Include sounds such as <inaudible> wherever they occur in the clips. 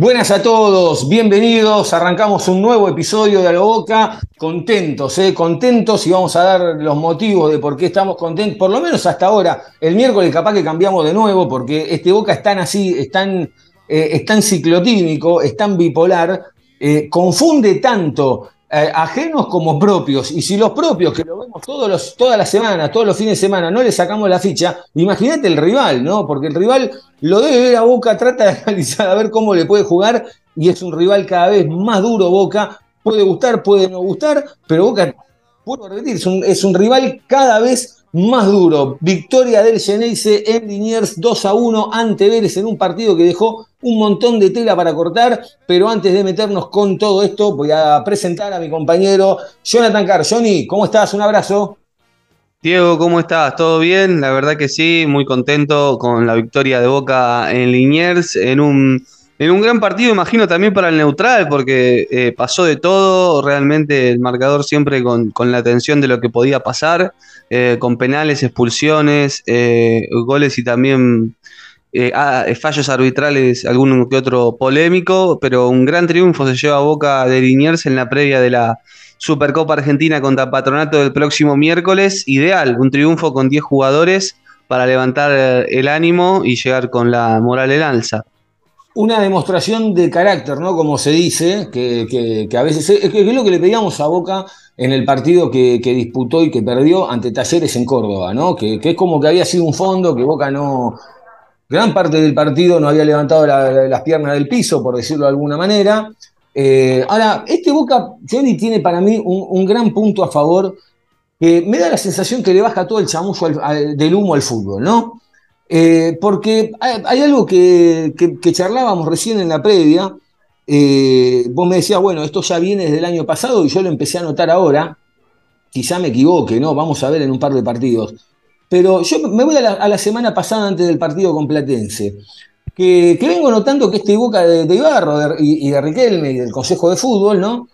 Buenas a todos, bienvenidos. Arrancamos un nuevo episodio de A Boca. Contentos, ¿eh? contentos y vamos a dar los motivos de por qué estamos contentos, por lo menos hasta ahora. El miércoles capaz que cambiamos de nuevo porque este Boca es tan así, es tan, eh, es tan ciclotímico, es tan bipolar, eh, confunde tanto eh, ajenos como propios. Y si los propios, que lo vemos todos los, todas las semanas, todos los fines de semana, no le sacamos la ficha, imagínate el rival, ¿no? Porque el rival lo debe ver a Boca, trata de <laughs> analizar a ver cómo le puede jugar, y es un rival cada vez más duro Boca. Puede gustar, puede no gustar, pero Boca, puedo repetir, es un, es un rival cada vez más duro. Victoria del Geneise en Liniers 2 a 1 ante Vélez en un partido que dejó un montón de tela para cortar, pero antes de meternos con todo esto, voy a presentar a mi compañero Jonathan Carr. Johnny, ¿cómo estás? Un abrazo. Diego, ¿cómo estás? ¿Todo bien? La verdad que sí, muy contento con la victoria de Boca en Liniers, en un, en un gran partido, imagino también para el neutral, porque eh, pasó de todo, realmente el marcador siempre con, la atención de lo que podía pasar, eh, con penales, expulsiones, eh, goles y también eh, ah, fallos arbitrales, alguno que otro polémico, pero un gran triunfo se lleva a Boca de Liniers en la previa de la Supercopa Argentina contra Patronato del próximo miércoles. Ideal, un triunfo con 10 jugadores para levantar eh, el ánimo y llegar con la moral en alza. Una demostración de carácter, ¿no? Como se dice, que, que- a veces es, que es lo que le pedíamos a Boca en el partido que, que disputó y que perdió ante Talleres en Córdoba, ¿no? Que es como que había sido un fondo, que Boca no. Gran parte del partido no había levantado la- la- las piernas del piso, por decirlo de alguna manera. Eh, ahora, este Boca, Johnny, tiene para mí un, gran punto a favor, que me da la sensación que le baja todo el chamullo al- del humo al fútbol, ¿no? Eh, porque hay, algo que, que- que charlábamos recién en la previa. eh, vos me decías, bueno, esto ya viene desde el año pasado y yo lo empecé a notar ahora. Quizá me equivoque, ¿no? Vamos a ver en un par de partidos. Pero yo me voy a la, semana pasada antes del partido con Platense. Que, que vengo notando que este Boca de, de Ibarro y, de Riquelme y del Consejo de Fútbol, ¿no?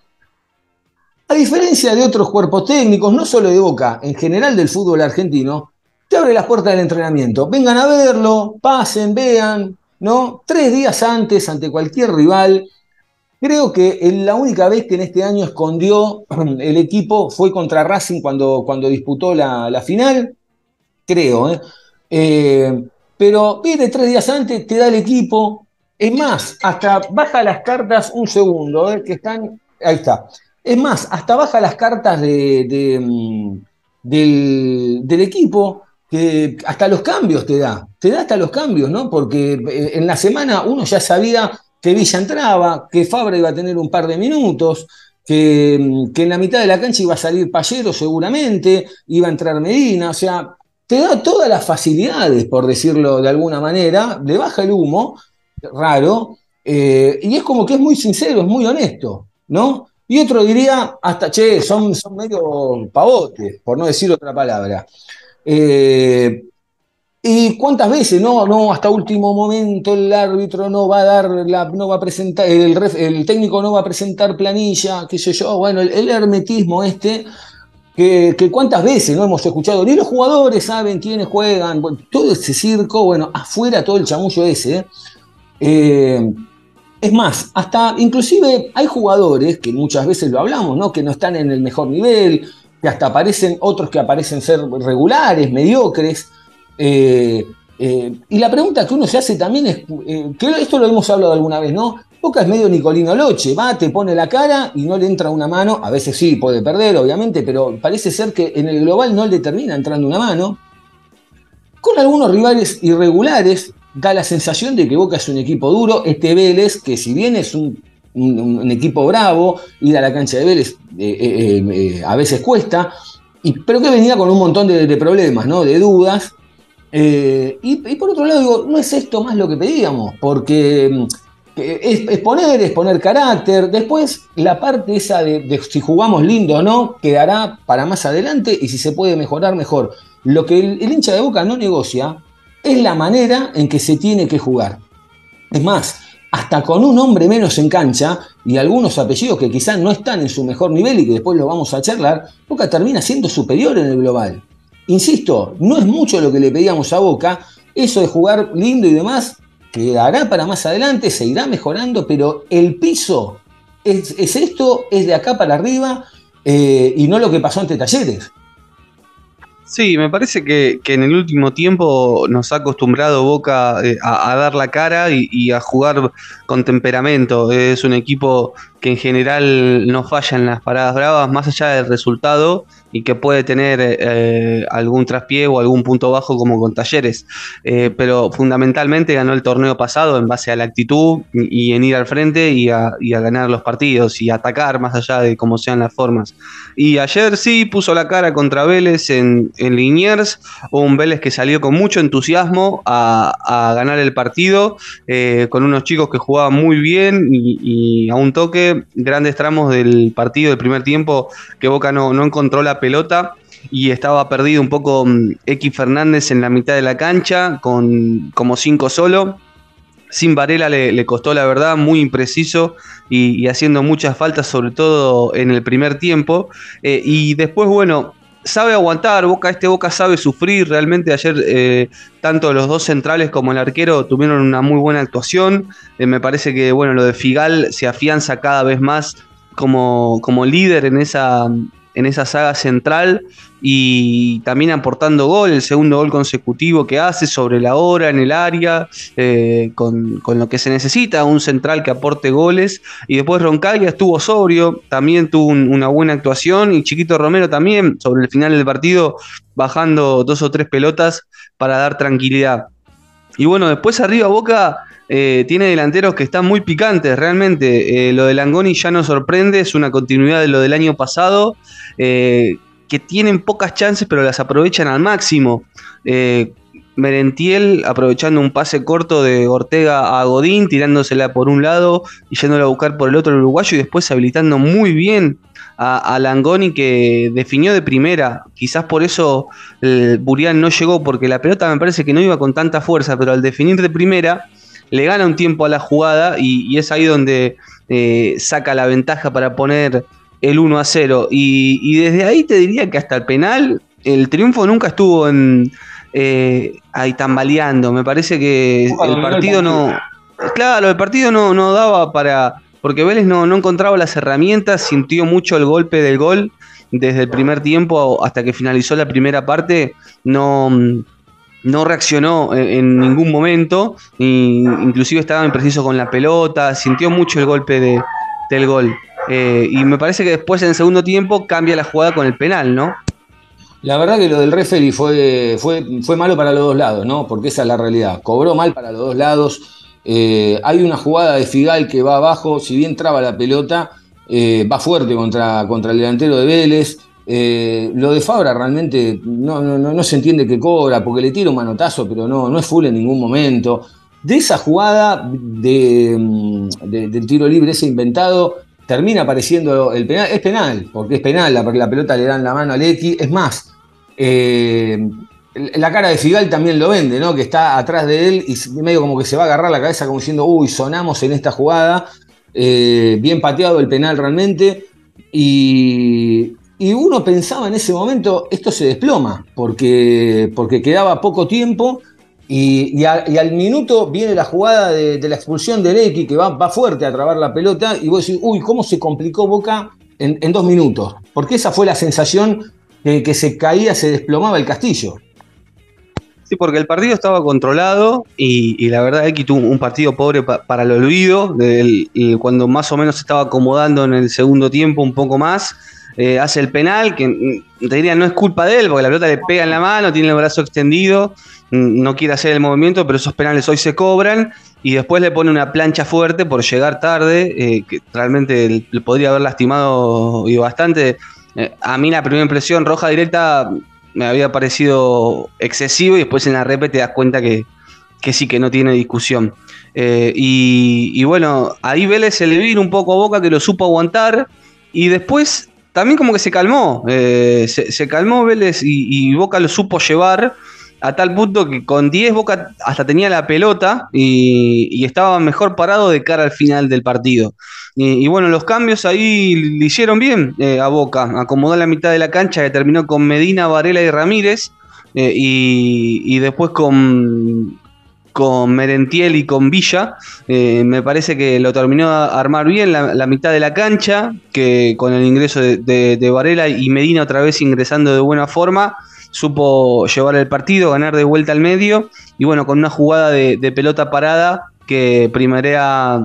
A diferencia de otros cuerpos técnicos, no solo de Boca, en general del fútbol argentino, te abre las puertas del entrenamiento. Vengan a verlo, pasen, vean, ¿no? Tres días antes, ante cualquier rival. Creo que la única vez que en este año escondió <clears throat> el equipo fue contra Racing cuando, cuando disputó la final. Creo, ¿eh? Eh, pero viene tres días antes, te da el equipo. Es más, hasta baja las cartas un segundo, ¿eh? que están. Ahí está. Es más, hasta baja las cartas de, mm, del, equipo, que hasta los cambios te da. Te da hasta los cambios, ¿no? Porque eh, en la semana uno ya sabía que Villa entraba, que Fabra iba a tener un par de minutos, que, mm, que en la mitad de la cancha iba a salir Payero seguramente, iba a entrar Medina, o sea, te da todas las facilidades, por decirlo de alguna manera, le baja el humo, raro, eh, y es como que es muy sincero, es muy honesto, ¿no? Y otro diría, hasta, che, son, son medio pavotes, por no decir otra palabra. Eh, ¿Y cuántas veces? No, no, hasta último momento el árbitro no va a dar, la, no va a presentar, el, técnico no va a presentar planilla, qué sé yo, bueno, el hermetismo este, que, cuántas veces no hemos escuchado, ni los jugadores saben quiénes juegan, todo ese circo, bueno, afuera todo el chamullo ese. ¿eh? Eh, es más, hasta inclusive hay jugadores que muchas veces lo hablamos, ¿no? Que no están en el mejor nivel, que hasta aparecen otros que aparecen ser regulares, mediocres. eh, y la pregunta que uno se hace también es, esto lo hemos hablado alguna vez, ¿no? Boca es medio Nicolino Loche, va, te pone la cara y no le entra una mano, a veces sí, puede perder, obviamente, pero parece ser que en el global no le termina entrando una mano. Con algunos rivales irregulares, da la sensación de que Boca es un equipo duro. Este Vélez, que si bien es un, equipo bravo, ir a la cancha de Vélez eh, eh, eh, a veces cuesta, pero que venía con un montón de, de problemas, ¿no? de dudas. Eh, y, y por otro lado, digo, no es esto más lo que pedíamos, porque mm, es, es poner, es poner carácter. Después, la parte esa de, de si jugamos lindo o no, quedará para más adelante y si se puede mejorar, mejor. Lo que el, el hincha de boca no negocia es la manera en que se tiene que jugar. Es más, hasta con un hombre menos en cancha y algunos apellidos que quizás no están en su mejor nivel y que después lo vamos a charlar, Boca termina siendo superior en el global. Insisto, no es mucho lo que le pedíamos a Boca, eso de jugar lindo y demás quedará para más adelante, se irá mejorando, pero el piso es, es esto, es de acá para arriba eh, y no lo que pasó ante Talleres. Sí, me parece que, que en el último tiempo nos ha acostumbrado Boca eh, a, dar la cara y a jugar con temperamento. Es un equipo que en general no falla las paradas bravas, más allá del resultado, y que puede tener eh, algún traspié o algún punto bajo como con Talleres. Eh, pero fundamentalmente ganó el torneo pasado en base a la actitud y, en ir al frente y a, ganar los partidos y atacar más allá de cómo sean las formas. Y ayer sí puso la cara contra Vélez en, Liniers, un Vélez que salió con mucho entusiasmo a, ganar el partido, eh, con unos chicos que jugaban muy bien y, a un toque, grandes tramos del partido del primer tiempo que Boca no, encontró la pelota y estaba perdido un poco mm, X Fernández en la mitad de la cancha, con como cinco solo. Sin Varela le, costó la verdad, muy impreciso y, y, haciendo muchas faltas, sobre todo en el primer tiempo. Eh, y después, bueno, sabe aguantar, Boca, este Boca sabe sufrir. Realmente ayer eh, tanto los dos centrales como el arquero tuvieron una muy buena actuación. Eh, me parece que bueno, lo de Figal se afianza cada vez más como, como líder en esa, en esa saga central y también aportando gol, el segundo gol consecutivo que hace sobre la hora en el área, eh, con, con, lo que se necesita, un central que aporte goles. Y después Roncaglia estuvo sobrio, también tuvo un, una buena actuación y Chiquito Romero también sobre el final del partido bajando dos o tres pelotas para dar tranquilidad. Y bueno, después arriba Boca eh, tiene delanteros que están muy picantes, realmente. Eh, lo de Langoni ya nos sorprende, es una continuidad de lo del año pasado, eh, que tienen pocas chances, pero las aprovechan al máximo. Merentiel aprovechando un pase corto de Ortega a Godín, tirándosela por un lado y yéndola a buscar por el otro el uruguayo y después habilitando muy bien a, a Langoni que definió de primera. Quizás por eso el Burián no llegó, porque la pelota me parece que no iba con tanta fuerza, pero al definir de primera le gana un tiempo a la jugada y, y es ahí donde eh, saca la ventaja para poner el 1 a 0. Y, y, desde ahí te diría que hasta el penal, el triunfo nunca estuvo en, eh, ahí tambaleando. Me parece que el partido no. Claro, el partido no, no daba para. Porque Vélez no, no encontraba las herramientas, sintió mucho el golpe del gol desde el primer tiempo hasta que finalizó la primera parte. No no reaccionó en, en, ningún momento, y inclusive estaba impreciso con la pelota, sintió mucho el golpe de, del gol. Eh, y me parece que después en el segundo tiempo cambia la jugada con el penal, ¿no? La verdad que lo del referee fue, fue, fue malo para los dos lados, ¿no? Porque esa es la realidad. Cobró mal para los dos lados. Eh, hay una jugada de Figal que va abajo, si bien traba la pelota, eh, va fuerte contra, contra el delantero de Vélez. Eh, lo de Fabra realmente no, no, no, se entiende que cobra, porque le tira un manotazo, pero no, no es full en ningún momento. De esa jugada de, mm, de, del tiro libre, ese inventado, termina apareciendo el penal. Es penal, porque es penal, la, la pelota le dan la mano al X. Es más, eh, la cara de Figal también lo vende, ¿no? Que está atrás de él y medio como que se va a agarrar la cabeza como diciendo, uy, sonamos en esta jugada. Eh, bien pateado el penal realmente. Y, y uno pensaba en ese momento, esto se desploma, porque, porque quedaba poco tiempo y, al minuto viene la jugada de, la expulsión de Lecky, que va, va, fuerte a trabar la pelota, y vos decís, uy, ¿cómo se complicó Boca en, dos minutos? Porque esa fue la sensación de que se caía, se desplomaba el castillo. Sí, porque el partido estaba controlado y, la verdad X tuvo un partido pobre pa, para el olvido, del, cuando más o menos se estaba acomodando en el segundo tiempo un poco más eh, hace el penal, que mm, te diría no es culpa de él, porque la pelota le pega en la mano, tiene el brazo extendido, mm, no quiere hacer el movimiento, pero esos penales hoy se cobran. Y después le pone una plancha fuerte por llegar tarde, eh, que realmente le podría haber lastimado y bastante. Eh, a mí la primera impresión roja directa me había parecido excesivo y después en la rep te das cuenta que, que sí, que no tiene discusión. Y, bueno, ahí Vélez se le vino un poco a Boca que lo supo aguantar y después también como que se calmó, eh, se, calmó Vélez y, Boca lo supo llevar a tal punto que con 10 Boca hasta tenía la pelota y, estaba mejor parado de cara al final del partido. Y, bueno, los cambios ahí le hicieron bien eh, a Boca, acomodó la mitad de la cancha que terminó con Medina, Varela y Ramírez. y, después con con Merentiel y con Villa. Eh, me parece que lo terminó a armar bien la, mitad de la cancha, que con el ingreso de, Varela y Medina otra vez ingresando de buena forma, supo llevar el partido, ganar de vuelta al medio y bueno, con una jugada de, pelota parada que primarea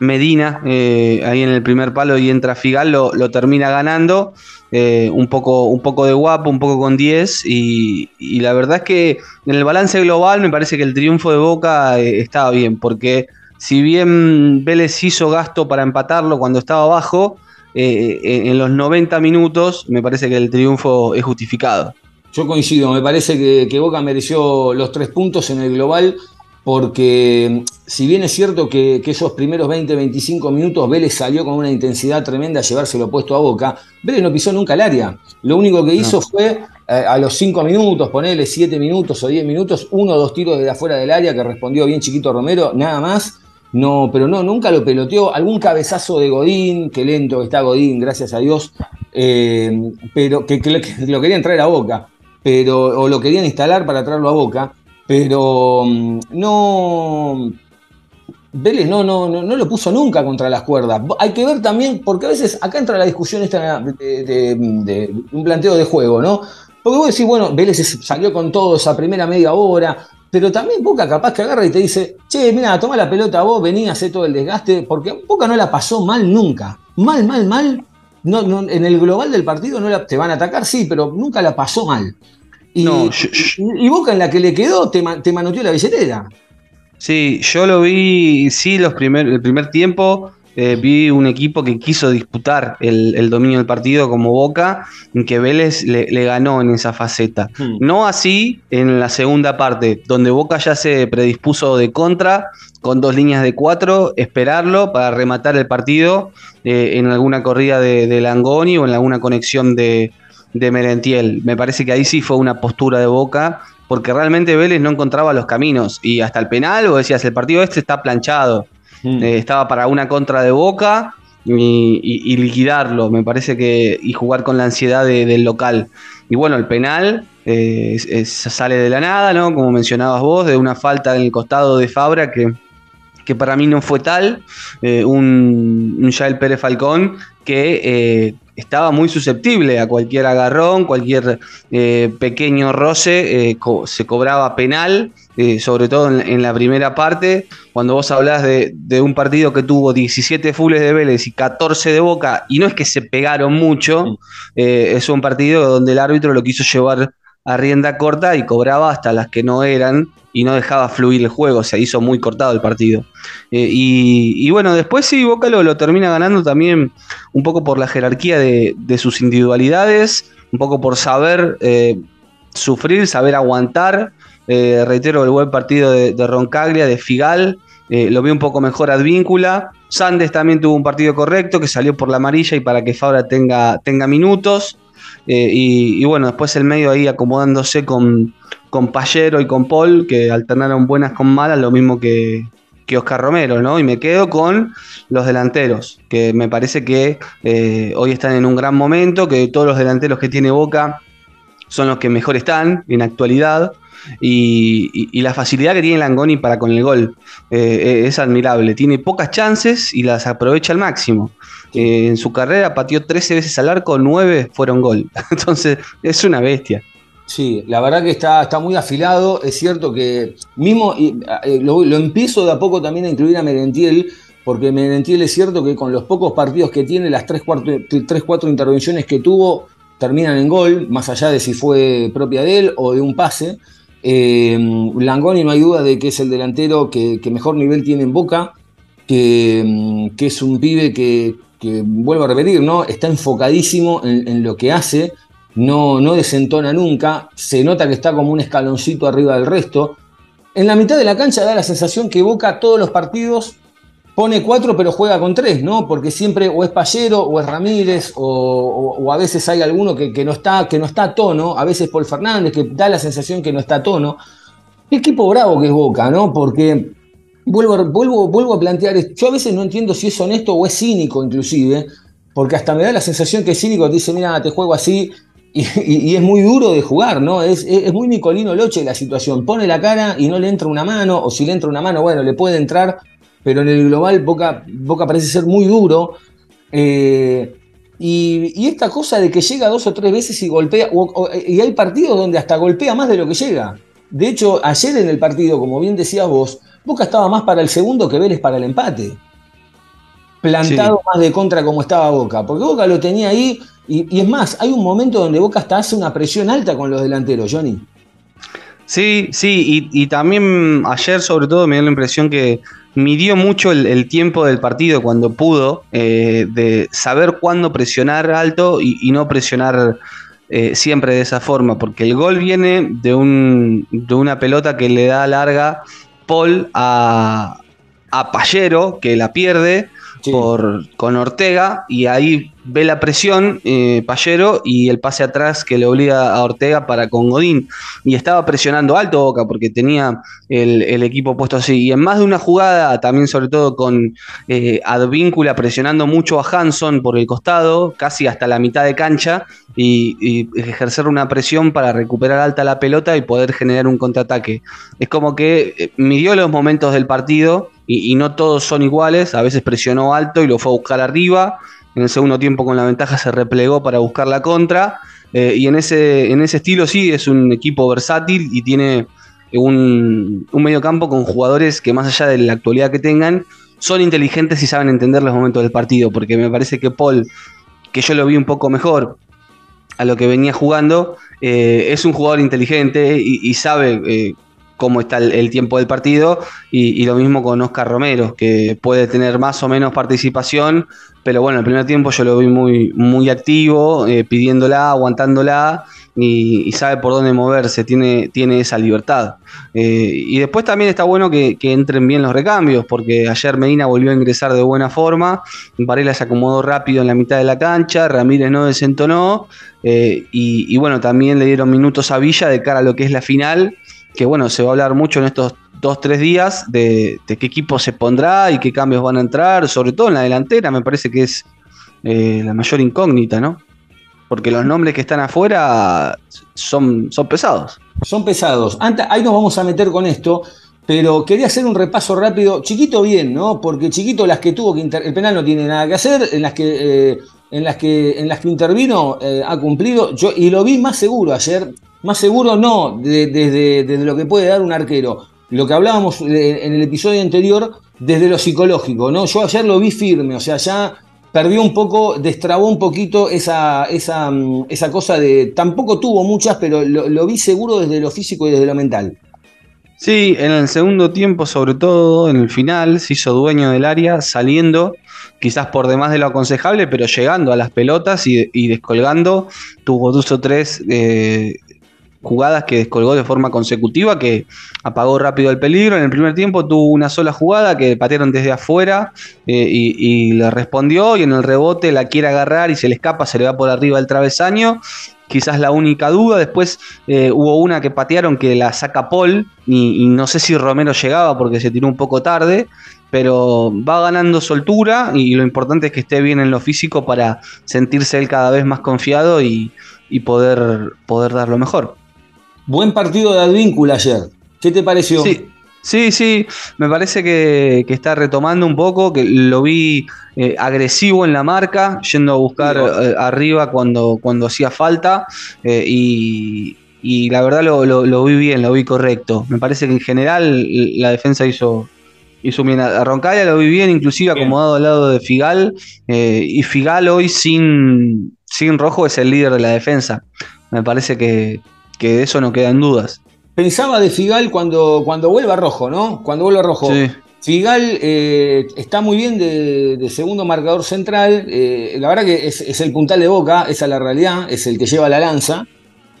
Medina eh, ahí en el primer palo y entra Figal, lo, termina ganando. Eh, un, poco, un poco de guapo, un poco con 10 y, la verdad es que en el balance global me parece que el triunfo de Boca eh, estaba bien, porque si bien Vélez hizo gasto para empatarlo cuando estaba abajo, en los 90 minutos me parece que el triunfo es justificado. Yo coincido, me parece que, que Boca mereció los tres puntos en el global porque si bien es cierto que, esos primeros 20, 25 minutos Vélez salió con una intensidad tremenda a llevárselo puesto a boca, Vélez no pisó nunca el área. Lo único que hizo fue eh, a los 5 minutos, ponerle 7 minutos o 10 minutos, uno o dos tiros de afuera del área que respondió bien chiquito Romero, nada más. No, pero no, nunca lo peloteó. Algún cabezazo de Godín, que lento está Godín, gracias a Dios, eh, pero que, que, lo querían traer a boca, pero, o lo querían instalar para traerlo a boca pero mm, no. Vélez no, no, no, no, lo puso nunca contra las cuerdas. Hay que ver también, porque a veces acá entra la discusión esta de, un planteo de juego, ¿no? Porque vos decís, bueno, Vélez salió con todo esa primera media hora, pero también Boca capaz que agarra y te dice, che, mira, toma la pelota vos, vení a hacer todo el desgaste, porque Boca no la pasó mal nunca. Mal, mal, mal. No, en el global del partido no la, te van a atacar, sí, pero nunca la pasó mal. Y, Boca en la que le quedó te, te manoteó la billetera. Sí, yo lo vi, sí, los primer, el primer tiempo. Eh, vi un equipo que quiso disputar el, dominio del partido como Boca, en que Vélez le, ganó en esa faceta. Hmm. No así en la segunda parte, donde Boca ya se predispuso de contra, con dos líneas de cuatro, esperarlo para rematar el partido eh, en alguna corrida de, de, Langoni o en alguna conexión de, de Merentiel. Me parece que ahí sí fue una postura de boca, porque realmente Vélez no encontraba los caminos. Y hasta el penal, o decías, el partido este está planchado. Mm. Eh, estaba para una contra de boca y, liquidarlo, me parece que. y jugar con la ansiedad del local. Y bueno, el penal eh, sale de la nada, ¿no? Como mencionabas vos, de una falta en el costado de Fabra que que para mí no fue tal, eh, un, un Jael Pérez Falcón que estaba muy susceptible a cualquier agarrón, cualquier eh, pequeño roce, eh, se cobraba penal, eh, sobre todo en, la primera parte. Cuando vos hablás de, un partido que tuvo 17 fules de Vélez y 14 de Boca, y no es que se pegaron mucho, es un partido donde el árbitro lo quiso llevar a rienda corta y cobraba hasta las que no eran y no dejaba fluir el juego, se hizo muy cortado el partido. Eh, y, bueno, después sí, Boca lo, termina ganando también un poco por la jerarquía de, sus individualidades, un poco por saber eh, sufrir, saber aguantar. Eh, reitero el buen partido de, Roncaglia, de Figal, lo vi un poco mejor Advíncula. Sandes también tuvo un partido correcto, que salió por la amarilla y para que Fabra tenga, tenga minutos. y, bueno, después el medio ahí acomodándose con, con Pallero y con Paul, que alternaron buenas con malas, lo mismo que, Oscar Romero, ¿no? Y me quedo con los delanteros, que me parece que eh, hoy están en un gran momento, que todos los delanteros que tiene Boca son los que mejor están en actualidad. Y, la facilidad que tiene Langoni para con el gol eh, es admirable. Tiene pocas chances y las aprovecha al máximo. Eh, en su carrera pateó 13 veces al arco, 9 fueron gol. <laughs> Entonces es una bestia. Sí, la verdad que está, está muy afilado. Es cierto que mismo eh, lo, empiezo de a poco también a incluir a Merentiel, porque Merentiel es cierto que con los pocos partidos que tiene, las 3-4 intervenciones que tuvo, terminan en gol, más allá de si fue propia de él o de un pase. Eh, Langoni no hay duda de que es el delantero que, mejor nivel tiene en Boca, que, es un pibe que, vuelvo a repetir, ¿no? está enfocadísimo en, en lo que hace no, no desentona nunca, se nota que está como un escaloncito arriba del resto. En la mitad de la cancha da la sensación que Boca todos los partidos pone cuatro pero juega con tres, ¿no? Porque siempre o es Pallero o es Ramírez o, a veces hay alguno que, no está, que no está a tono, a veces Paul Fernández que da la sensación que no está a tono. Equipo bravo que es Boca, ¿no? Porque vuelvo, vuelvo, vuelvo a plantear, yo a veces no entiendo si es honesto o es cínico inclusive, porque hasta me da la sensación que es cínico, dice, mira, te juego así, y, y- y es muy duro de jugar, ¿no? Es, es, es muy Nicolino Loche la situación, pone la cara y no le entra una mano, o si le entra una mano, bueno, le puede entrar, pero en el global Boca, Boca parece ser muy duro. eh, y, y esta cosa de que llega dos o tres veces y golpea, o- o- y hay partidos donde hasta golpea más de lo que llega. De hecho, ayer en el partido, como bien decías vos, Boca estaba más para el segundo que Vélez para el empate. Plantado más de contra como estaba Boca, porque Boca lo tenía ahí, y, y es más, hay un momento donde Boca hasta hace una presión alta con los delanteros, Johnny. Sí, sí, y, y también ayer sobre todo me dio la impresión que midió mucho el, el tiempo del partido cuando pudo, eh, de saber cuándo presionar alto y, y no presionar eh, siempre de esa forma, porque el gol viene de, un, de una pelota que le da larga Paul a, a Pallero, que la pierde Sí. por, con Ortega y ahí ve la presión eh, Pallero y el pase atrás que le obliga a Ortega para con Godín y estaba presionando alto Boca porque tenía el, equipo puesto así y en más de una jugada también sobre todo con eh, Advíncula presionando mucho a Hanson por el costado casi hasta la mitad de cancha y, y ejercer una presión para recuperar alta la pelota y poder generar un contraataque es como que eh, midió los momentos del partido y, y no todos son iguales. A veces presionó alto y lo fue a buscar arriba. En el segundo tiempo con la ventaja se replegó para buscar la contra. Eh, y en ese, en ese estilo sí es un equipo versátil y tiene un, un mediocampo con jugadores que más allá de la actualidad que tengan, son inteligentes y saben entender los momentos del partido. Porque me parece que Paul, que yo lo vi un poco mejor a lo que venía jugando, eh, es un jugador inteligente y, sabe eh, cómo está el, tiempo del partido. Y, lo mismo con Oscar Romero, que puede tener más o menos participación, pero bueno, el primer tiempo yo lo vi muy, muy activo, eh, pidiéndola, aguantándola. Y, sabe por dónde moverse, tiene, tiene esa libertad. Eh, y después también está bueno que, entren bien los recambios, porque ayer Medina volvió a ingresar de buena forma, Varela se acomodó rápido en la mitad de la cancha, Ramírez no desentonó, eh, y bueno, también le dieron minutos a Villa de cara a lo que es la final, que bueno, se va a hablar mucho en estos dos, tres días de, qué equipo se pondrá y qué cambios van a entrar, sobre todo en la delantera, me parece que es eh, la mayor incógnita, ¿no? Porque los nombres que están afuera son, son pesados. Son pesados. Antes, ahí nos vamos a meter con esto, pero quería hacer un repaso rápido. Chiquito bien, ¿no? Porque Chiquito las que tuvo que inter- el penal no tiene nada que hacer, en las que, eh, en las que, en las que intervino eh, ha cumplido. Yo, y lo vi más seguro ayer, más seguro no de- desde, desde lo que puede dar un arquero. Lo que hablábamos eh, en el episodio anterior, desde lo psicológico, ¿no? Yo ayer lo vi firme, o sea, ya perdió un poco, destrabó un poquito esa, esa, mm, esa cosa de. Tampoco tuvo muchas, pero lo, vi seguro desde lo físico y desde lo mental. Sí, en el segundo tiempo, sobre todo en el final, se hizo dueño del área, saliendo quizás por demás de lo aconsejable, pero llegando a las pelotas y, y descolgando. Tuvo dos o tres eh, jugadas que descolgó de forma consecutiva, que apagó rápido el peligro. En el primer tiempo tuvo una sola jugada que patearon desde afuera eh, y, y le respondió, y en el rebote la quiere agarrar y se le escapa, se le va por arriba el travesaño quizás la única duda. Después eh, hubo una que patearon que la saca Paul y, no sé si Romero llegaba porque se tiró un poco tarde, pero va ganando soltura y lo importante es que esté bien en lo físico para sentirse él cada vez más confiado y, y poder, poder dar lo mejor. Buen partido de Advíncula ayer. ¿Qué te pareció? Sí. Sí, sí, me parece que, que, está retomando un poco, que lo vi eh, agresivo en la marca, yendo a buscar eh, arriba cuando, cuando hacía falta eh, y, y, la verdad lo, lo, lo, vi bien, lo vi correcto. Me parece que en general la defensa hizo, hizo bien. A Roncaglia lo vi bien, inclusive bien. acomodado al lado de Figal y Figal hoy sin, sin rojo es el líder de la defensa. Me parece que, que de eso no quedan dudas pensaba de Figal cuando, cuando vuelva rojo, ¿no? Cuando vuelva rojo. Sí. Figal eh, está muy bien de, segundo marcador central. eh, la verdad que es, es el puntal de boca, esa es la realidad, es el que lleva la lanza.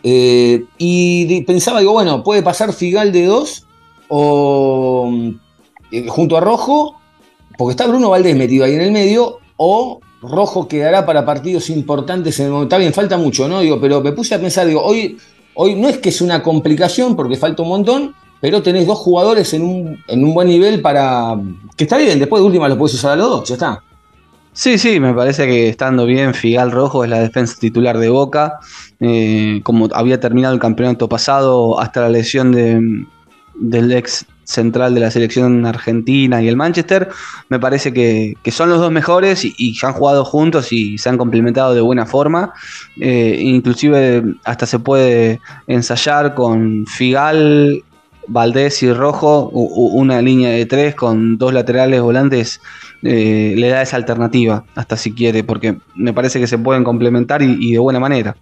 Eh, y pensaba, digo, bueno, puede pasar Figal de dos o junto a Rojo, porque está Bruno Valdés metido ahí en el medio, o Rojo quedará para partidos importantes en el momento. Está bien, falta mucho, ¿no? Digo, pero me puse a pensar, digo, hoy, hoy no es que es una complicación porque falta un montón, pero tenés dos jugadores en un, en un buen nivel para. que está bien, después de última lo puedes usar a los dos, ya está. Sí, sí, me parece que estando bien, Figal Rojo es la defensa titular de Boca. Eh, como había terminado el campeonato pasado hasta la lesión de, del ex central de la selección argentina y el Manchester, me parece que, son los dos mejores y, han jugado juntos y se han complementado de buena forma. Eh, inclusive hasta se puede ensayar con Figal, Valdés y Rojo, una línea de tres con dos laterales volantes eh, le da esa alternativa, hasta si quiere, porque me parece que se pueden complementar y de buena manera.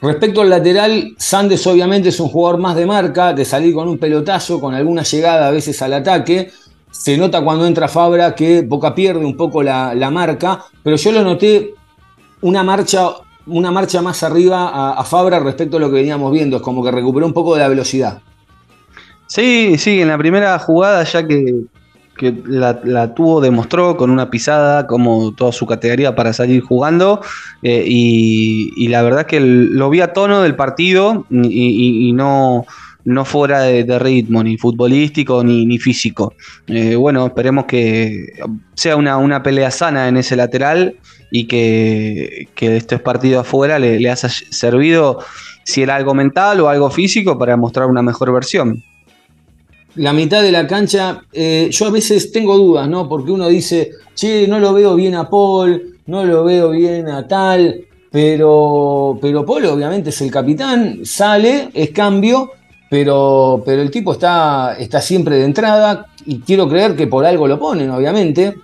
Respecto al lateral, Sandes obviamente es un jugador más de marca, de salir con un pelotazo, con alguna llegada a veces al ataque. Se nota cuando entra Fabra que Boca pierde un poco la, la marca, pero yo lo noté una marcha, una marcha más arriba a, a Fabra respecto a lo que veníamos viendo. Es como que recuperó un poco de la velocidad. Sí, sí, en la primera jugada ya que, que la, la tuvo, demostró con una pisada como toda su categoría para salir jugando eh, y, y la verdad que lo vi a tono del partido y, y- no, no fuera de, de ritmo, ni futbolístico ni, ni físico. Eh, bueno, esperemos que sea una, una pelea sana en ese lateral y que, que estos partidos afuera le, le haya servido si era algo mental o algo físico para mostrar una mejor versión. La mitad de la cancha, eh, yo a veces tengo dudas, ¿no? Porque uno dice, che, no lo veo bien a Paul, no lo veo bien a tal, pero, pero Paul obviamente es el capitán, sale, es cambio, pero, pero el tipo está, está siempre de entrada y quiero creer que por algo lo ponen, obviamente,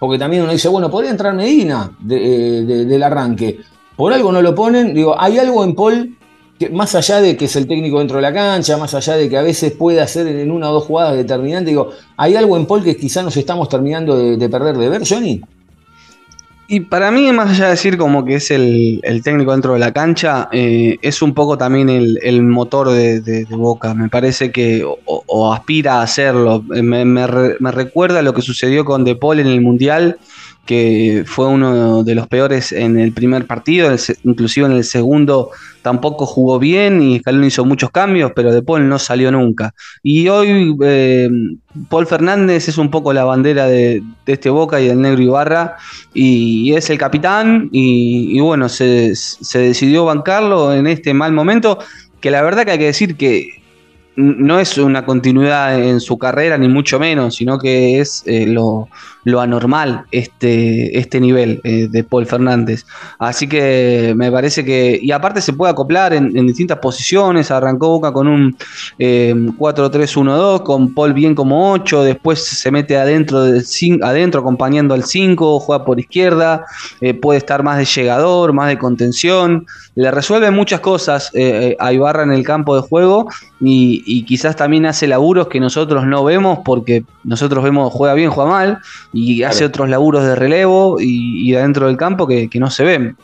porque también uno dice, bueno, podría entrar Medina eh, de- del arranque. Por algo no lo ponen, digo, hay algo en Paul más allá de que es el técnico dentro de la cancha, más allá de que a veces puede hacer en una o dos jugadas determinantes, digo, ¿hay algo en Paul que quizá nos estamos terminando de, de perder de ver, Johnny? Y para mí, más allá de decir como que es el, técnico dentro de la cancha, eh, es un poco también el, motor de, Boca. Me parece que, o, aspira a hacerlo. Eh, Me, me recuerda lo que sucedió con De Paul en el Mundial, que fue uno de los peores en el primer partido, inclusive en el segundo tampoco jugó bien y Scaloni hizo muchos cambios, pero De Paul no salió nunca. Y hoy eh, Paul Fernández es un poco la bandera de, este Boca y del Negro Ibarra y es el capitán y, bueno, se, se decidió bancarlo en este mal momento, que la verdad que hay que decir que no es una continuidad en su carrera, ni mucho menos, sino que es eh, lo, anormal este, este nivel eh, de Paul Fernández. Así que me parece que, y aparte se puede acoplar en, distintas posiciones, arrancó Boca con un eh, 4-3-1-2, con Paul bien como 8, después se mete adentro, del adentro acompañando al 5, juega por izquierda, eh, puede estar más de llegador, más de contención, le resuelve muchas cosas a Ibarra en el campo de juego y, y quizás también hace laburos que nosotros no vemos porque nosotros vemos juega bien, juega mal y hace otros laburos de relevo y, y adentro del campo que, que no se ven.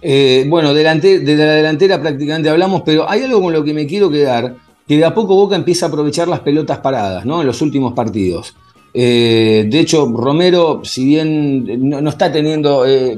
Eh, bueno, delante, de la delantera prácticamente hablamos, pero hay algo con lo que me quiero quedar, que de a poco Boca empieza a aprovechar las pelotas paradas, ¿no? En los últimos partidos. Eh, de hecho, Romero, si bien no, no está teniendo, eh,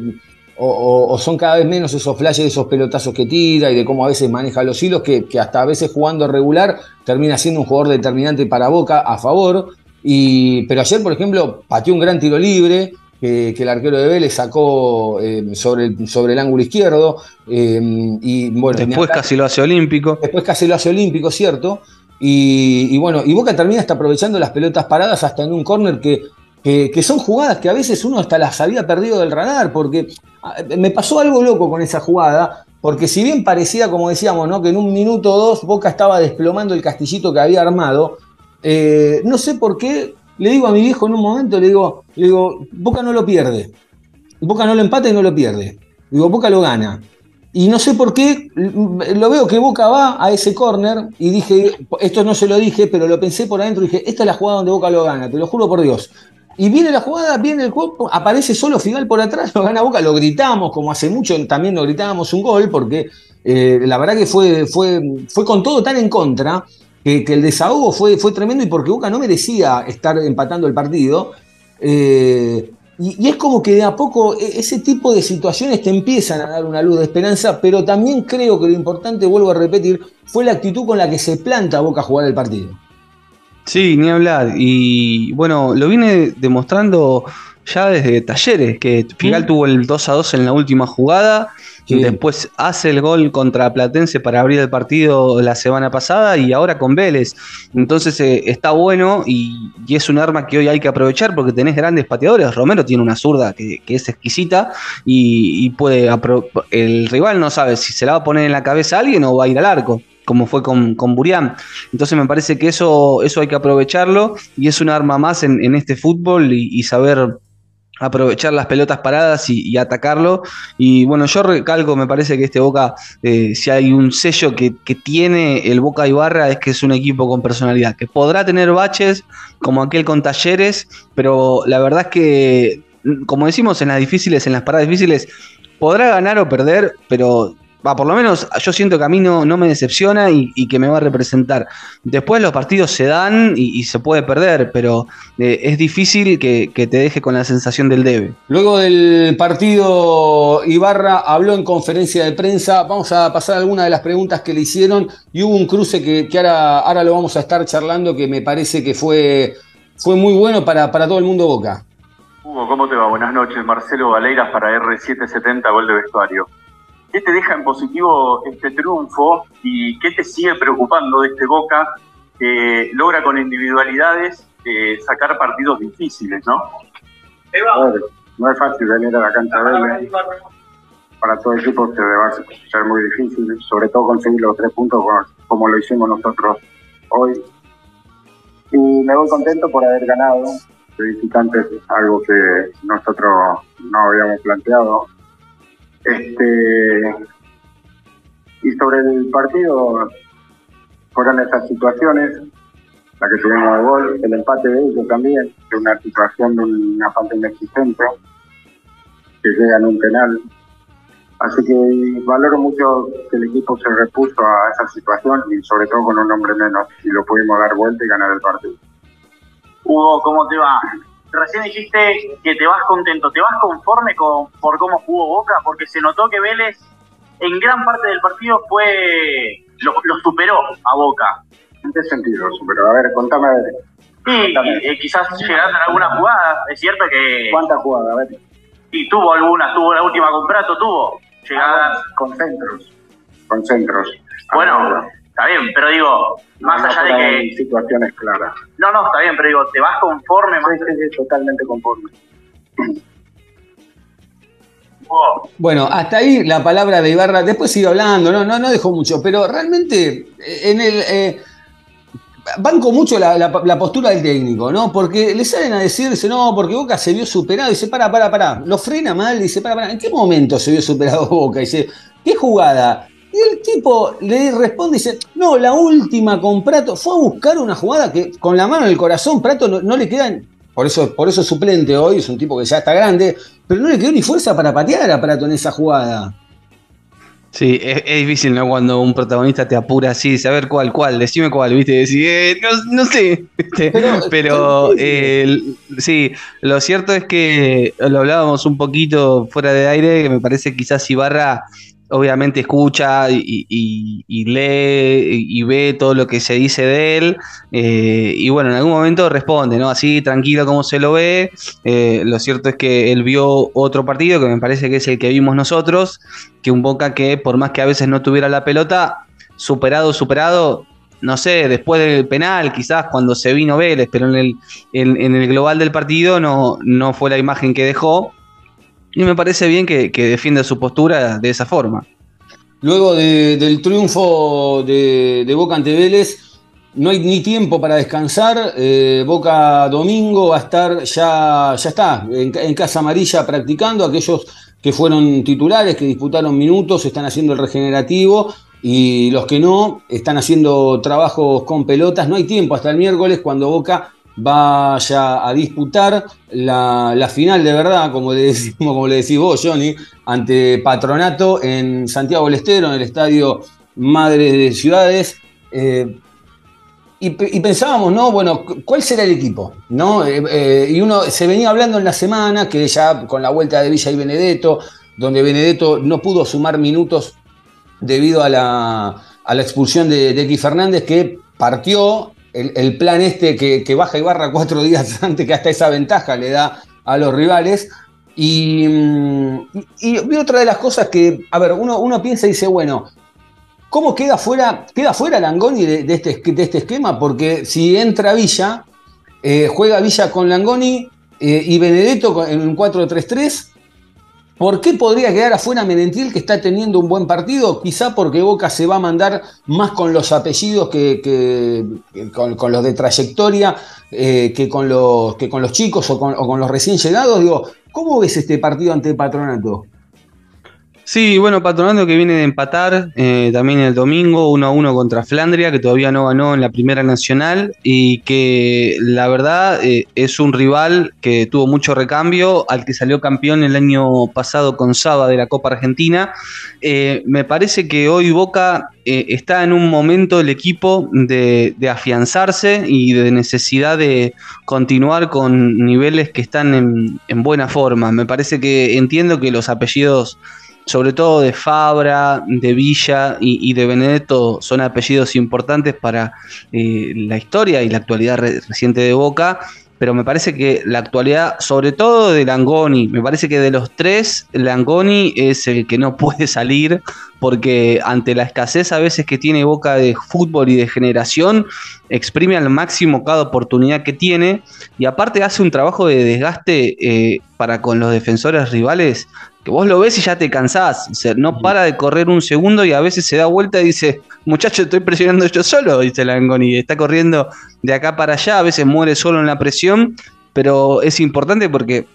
o, o- o son cada vez menos esos flashes, esos pelotazos que tira y de cómo a veces maneja los hilos, que, que hasta a veces jugando regular termina siendo un jugador determinante para Boca a favor. Y, pero ayer, por ejemplo, pateó un gran tiro libre, que, que el arquero de Vélez sacó eh, sobre, el, sobre el ángulo izquierdo. eh, y bueno, Después casi lo hace olímpico. después casi lo hace olímpico, ¿cierto? Y, y bueno, y Boca termina hasta aprovechando las pelotas paradas hasta en un córner que, que, son jugadas que a veces uno hasta las había perdido del radar, porque ah, me pasó algo loco con esa jugada, porque si bien parecía, como decíamos, ¿no? que en un minuto o dos Boca estaba desplomando el castillito que había armado, eh, no sé por qué, le digo a mi viejo en un momento, le digo, le digo, Boca no lo pierde, Boca no lo empata y no lo pierde, digo, Boca lo gana. Y no sé por qué, lo veo que Boca va a ese córner y dije, esto no se lo dije, pero lo pensé por adentro y dije, esta es la jugada donde Boca lo gana, te lo juro por Dios. Y viene la jugada, viene el cuerpo, aparece solo Figal por atrás, lo gana Boca, lo gritamos, como hace mucho también lo gritábamos un gol, porque eh, la verdad que fue, fue, fue con todo tan en contra que, el desahogo fue, fue tremendo y porque Boca no merecía estar empatando el partido. Eh, y, es como que de a poco e, ese tipo de situaciones te empiezan a dar una luz de esperanza, pero también creo que lo importante, vuelvo a repetir, fue la actitud con la que se planta Boca a jugar el partido. Sí, ni hablar. Y bueno, lo vine demostrando ya desde Talleres, que Figal tuvo el 2 a 2 en la última jugada Después hace el gol contra Platense para abrir el partido la semana pasada y ahora con Vélez. Entonces eh, está bueno y, es un arma que hoy hay que aprovechar porque tenés grandes pateadores. Romero tiene una zurda que, es exquisita y, puede. El rival no sabe si se la va a poner en la cabeza a alguien o va a ir al arco como fue con, con Burián. Entonces me parece que eso, eso hay que aprovecharlo y es un arma más en, este fútbol y saber aprovechar las pelotas paradas y, atacarlo. Y bueno, yo recalco, me parece que este Boca, eh, si hay un sello que, tiene el Boca Ibarra, es que es un equipo con personalidad, que podrá tener baches como aquel con Talleres, pero la verdad es que, como decimos en las difíciles, en las paradas difíciles, podrá ganar o perder, pero por lo menos yo siento que a mí no, me decepciona y, que me va a representar. Después los partidos se dan y, se puede perder, pero eh, es difícil que, te deje con la sensación del debe. Luego del partido, Ibarra habló en conferencia de prensa. Vamos a pasar algunas de las preguntas que le hicieron y hubo un cruce que, ahora, ahora, lo vamos a estar charlando que me parece que fue, fue muy bueno para, para todo el mundo Boca. Hugo, ¿cómo te va? Buenas noches. Marcelo Valeiras para R770, gol de vestuario. ¿Qué te deja en positivo este triunfo y qué te sigue preocupando de este Boca que logra con individualidades eh, sacar partidos difíciles, ¿no? no es fácil venir a la cancha de Para todo el equipo se va a ser muy difícil, sobre todo conseguir los tres puntos como lo hicimos nosotros hoy. Y me voy contento por haber ganado. De visitantes, algo que nosotros no habíamos planteado este, y sobre el partido, fueron esas situaciones, la que tuvimos de gol, el empate de ellos también, de una situación de una falta inexistente, que llega en un penal. Así que valoro mucho que el equipo se repuso a esa situación y sobre todo con un hombre menos y lo pudimos dar vuelta y ganar el partido. Hugo, ¿cómo te va? Recién dijiste que te vas contento, ¿te vas conforme con, por cómo jugó Boca? Porque se notó que Vélez en gran parte del partido fue lo, superó a Boca. ¿En qué sentido lo superó? A ver, contame. A ver. Sí, eh, quizás llegaron a alguna jugada, es cierto que... ¿Cuántas jugadas? A ver. Sí, tuvo algunas, tuvo la última con Prato, tuvo llegadas... Ah, con centros, con centros. Bueno, Está bien, pero digo, más allá de que. Situaciones claras. No, no, está bien, pero digo, ¿te vas conforme? Más... Sí, sí, totalmente conforme. Bueno, hasta ahí la palabra de Ibarra. Después sigue hablando, no, no, no dejó mucho, pero realmente eh, en el. Eh, banco mucho la, postura del técnico, ¿no? Porque le salen a decirse, no, porque Boca se vio superado. Y dice, para, para, para. Lo frena mal, dice, para, para. ¿En qué momento se vio superado <laughs> Boca? dice, ¿qué jugada? Y el tipo le responde y dice, no, la última con Prato, fue a buscar una jugada que con la mano en el corazón, Prato no, le quedan, por eso, por eso es suplente hoy, es un tipo que ya está grande, pero no le quedó ni fuerza para patear a Prato en esa jugada. Sí, es, difícil, ¿no? Cuando un protagonista te apura así, ver cuál, cuál, decime cuál, ¿viste? Decir, eh, no, sé, <laughs> pero, <laughs> eh, sí, lo cierto es que lo hablábamos un poquito fuera de aire, que me parece quizás Ibarra obviamente escucha y, lee y ve todo lo que se dice de él eh, y bueno, en algún momento responde, ¿no? Así tranquilo como se lo ve. Eh, lo cierto es que él vio otro partido que me parece que es el que vimos nosotros, que un Boca que por más que a veces no tuviera la pelota, superado, superado, no sé, después del penal, quizás cuando se vino Vélez, pero en el, en, el global del partido no, no fue la imagen que dejó. Y me parece bien que, defienda su postura de esa forma. Luego del triunfo de, Boca ante Vélez, no hay ni tiempo para descansar. Eh, Boca domingo va a estar ya, ya está, en, Casa Amarilla practicando. Aquellos que fueron titulares, que disputaron minutos, están haciendo el regenerativo y los que no están haciendo trabajos con pelotas. No hay tiempo hasta el miércoles cuando Boca vaya a disputar la, final de verdad, como le, como le decís vos, Johnny, ante Patronato en Santiago del Estero, en el estadio Madre de Ciudades. Eh, y, pensábamos, ¿no? Bueno, ¿cuál será el equipo? ¿No? Eh, eh, y uno se venía hablando en la semana que ya con la vuelta de Villa y Benedetto, donde Benedetto no pudo sumar minutos debido a la, expulsión de, de Fernández, que partió el, plan este que, baja y barra cuatro días <laughs> antes, que hasta esa ventaja le da a los rivales. Y, y, otra de las cosas que, a ver, uno, uno piensa y dice, bueno, ¿Cómo queda fuera, queda fuera Langoni de, este, de este esquema? Porque si entra Villa, eh, juega Villa con Langoni eh, y Benedetto en un 4-3-3. ¿Por qué podría quedar afuera Menentiel que está teniendo un buen partido? Quizá porque Boca se va a mandar más con los apellidos que, con, los de trayectoria eh, que, con los, chicos o con, o con los recién llegados. Digo, ¿cómo ves este partido ante Patronato? Sí, bueno, Patronato que viene de empatar eh, también el domingo 1 a 1 contra Flandria, que todavía no ganó en la Primera Nacional y que la verdad eh, es un rival que tuvo mucho recambio, al que salió campeón el año pasado con Saba de la Copa Argentina. Eh, me parece que hoy Boca está en un momento el equipo de, afianzarse y de necesidad de continuar con niveles que están en, en buena forma. Me parece que entiendo que los apellidos sobre todo de Fabra, de Villa y, de Benedetto, son apellidos importantes para eh, la historia y la actualidad reciente de Boca, pero me parece que la actualidad, sobre todo de Langoni, me parece que de los tres, Langoni es el que no <laughs> puede salir, porque ante la escasez a veces que tiene Boca de fútbol y de generación, exprime al máximo cada oportunidad que tiene, y aparte hace un trabajo de desgaste eh, para con los defensores rivales que vos lo ves y ya te cansás. no para de correr un segundo y a veces se da vuelta y dice, muchacho, estoy presionando yo solo, dice Langoni. Está corriendo de acá para allá, a veces muere solo en la presión, pero es importante porque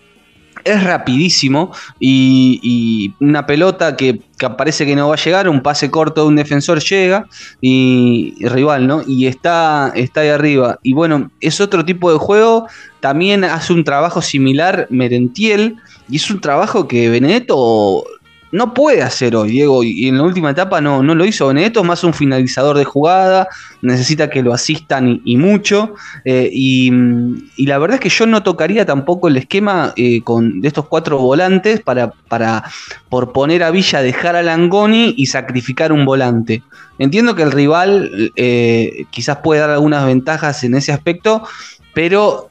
es rapidísimo y, una pelota que, parece que no va a llegar, un pase corto de un defensor llega y, rival, ¿no? Y está, está ahí arriba. Y bueno, es otro tipo de juego, también hace un trabajo similar Merentiel y es un trabajo que Benedetto no puede hacer hoy, Diego, y en la última etapa no, no lo hizo. Benedetto es más un finalizador de jugada, necesita que lo asistan y, mucho. Eh, y, la verdad es que yo no tocaría tampoco el esquema eh, con, de estos cuatro volantes para, para, por poner a Villa, dejar a Langoni y sacrificar un volante. Entiendo que el rival eh, quizás puede dar algunas ventajas en ese aspecto, pero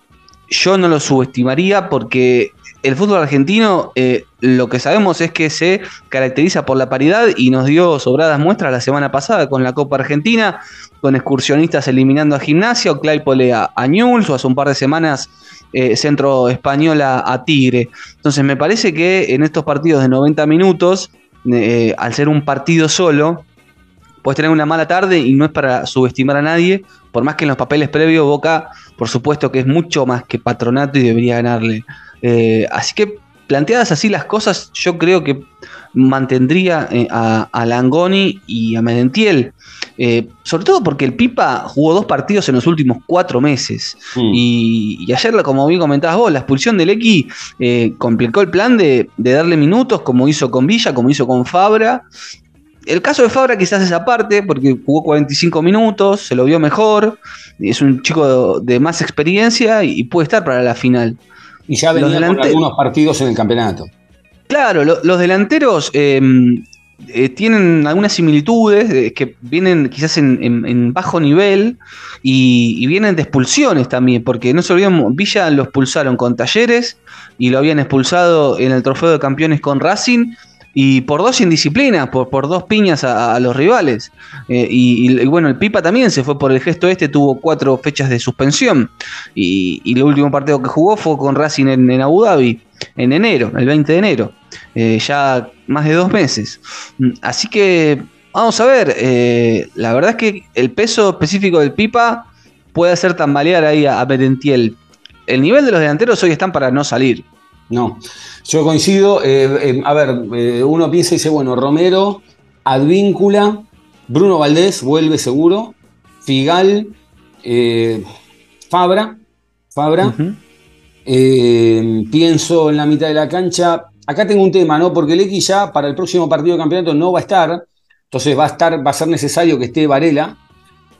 yo no lo subestimaría porque el fútbol argentino, eh, lo que sabemos es que se caracteriza por la paridad y nos dio sobradas muestras la semana pasada con la Copa Argentina, con excursionistas eliminando a Gimnasia, o Claypole a, a o hace un par de semanas eh, Centro Española a Tigre. Entonces me parece que en estos partidos de 90 minutos, eh, al ser un partido solo, puedes tener una mala tarde y no es para subestimar a nadie, por más que en los papeles previos Boca, por supuesto que es mucho más que patronato y debería ganarle eh, así que planteadas así las cosas, yo creo que mantendría eh, a, Langoni y a Medentiel. Eh, sobre todo porque el Pipa jugó dos partidos en los últimos cuatro meses. Mm. Y, ayer, como bien comentabas vos, la expulsión del X complicó el plan de, darle minutos, como hizo con Villa, como hizo con Fabra. El caso de Fabra quizás es aparte, porque jugó 45 minutos, se lo vio mejor, es un chico de, más experiencia y puede estar para la final. Y ya venía algunos partidos en el campeonato. Claro, los delanteros em, eh, tienen algunas similitudes eh, que vienen quizás en, bajo nivel y, vienen de expulsiones también, porque no se olviden, Villa lo expulsaron con Talleres y lo habían expulsado en el trofeo de campeones con Racing y por dos indisciplinas, por, por dos piñas a, los rivales. Eh, y, bueno, el Pipa también se fue por el gesto este, tuvo cuatro fechas de suspensión. Y, el último partido que jugó fue con Racing en, Abu Dhabi, en enero, el 20 de enero. Eh, ya más de dos meses. Mm, así que vamos a ver, eh, la verdad es que el peso específico del Pipa puede hacer tambalear ahí a, a El nivel de los delanteros hoy están para no salir. No, yo coincido. eh, eh, a ver, eh, uno piensa y dice, bueno, Romero, Advíncula, Bruno Valdés vuelve seguro, Figal, Fabra, Fabra. Pienso en la mitad de la cancha. Acá tengo un tema, ¿no? Porque el X ya para el próximo partido de campeonato no va a estar. Entonces va a estar, va a ser necesario que esté Varela.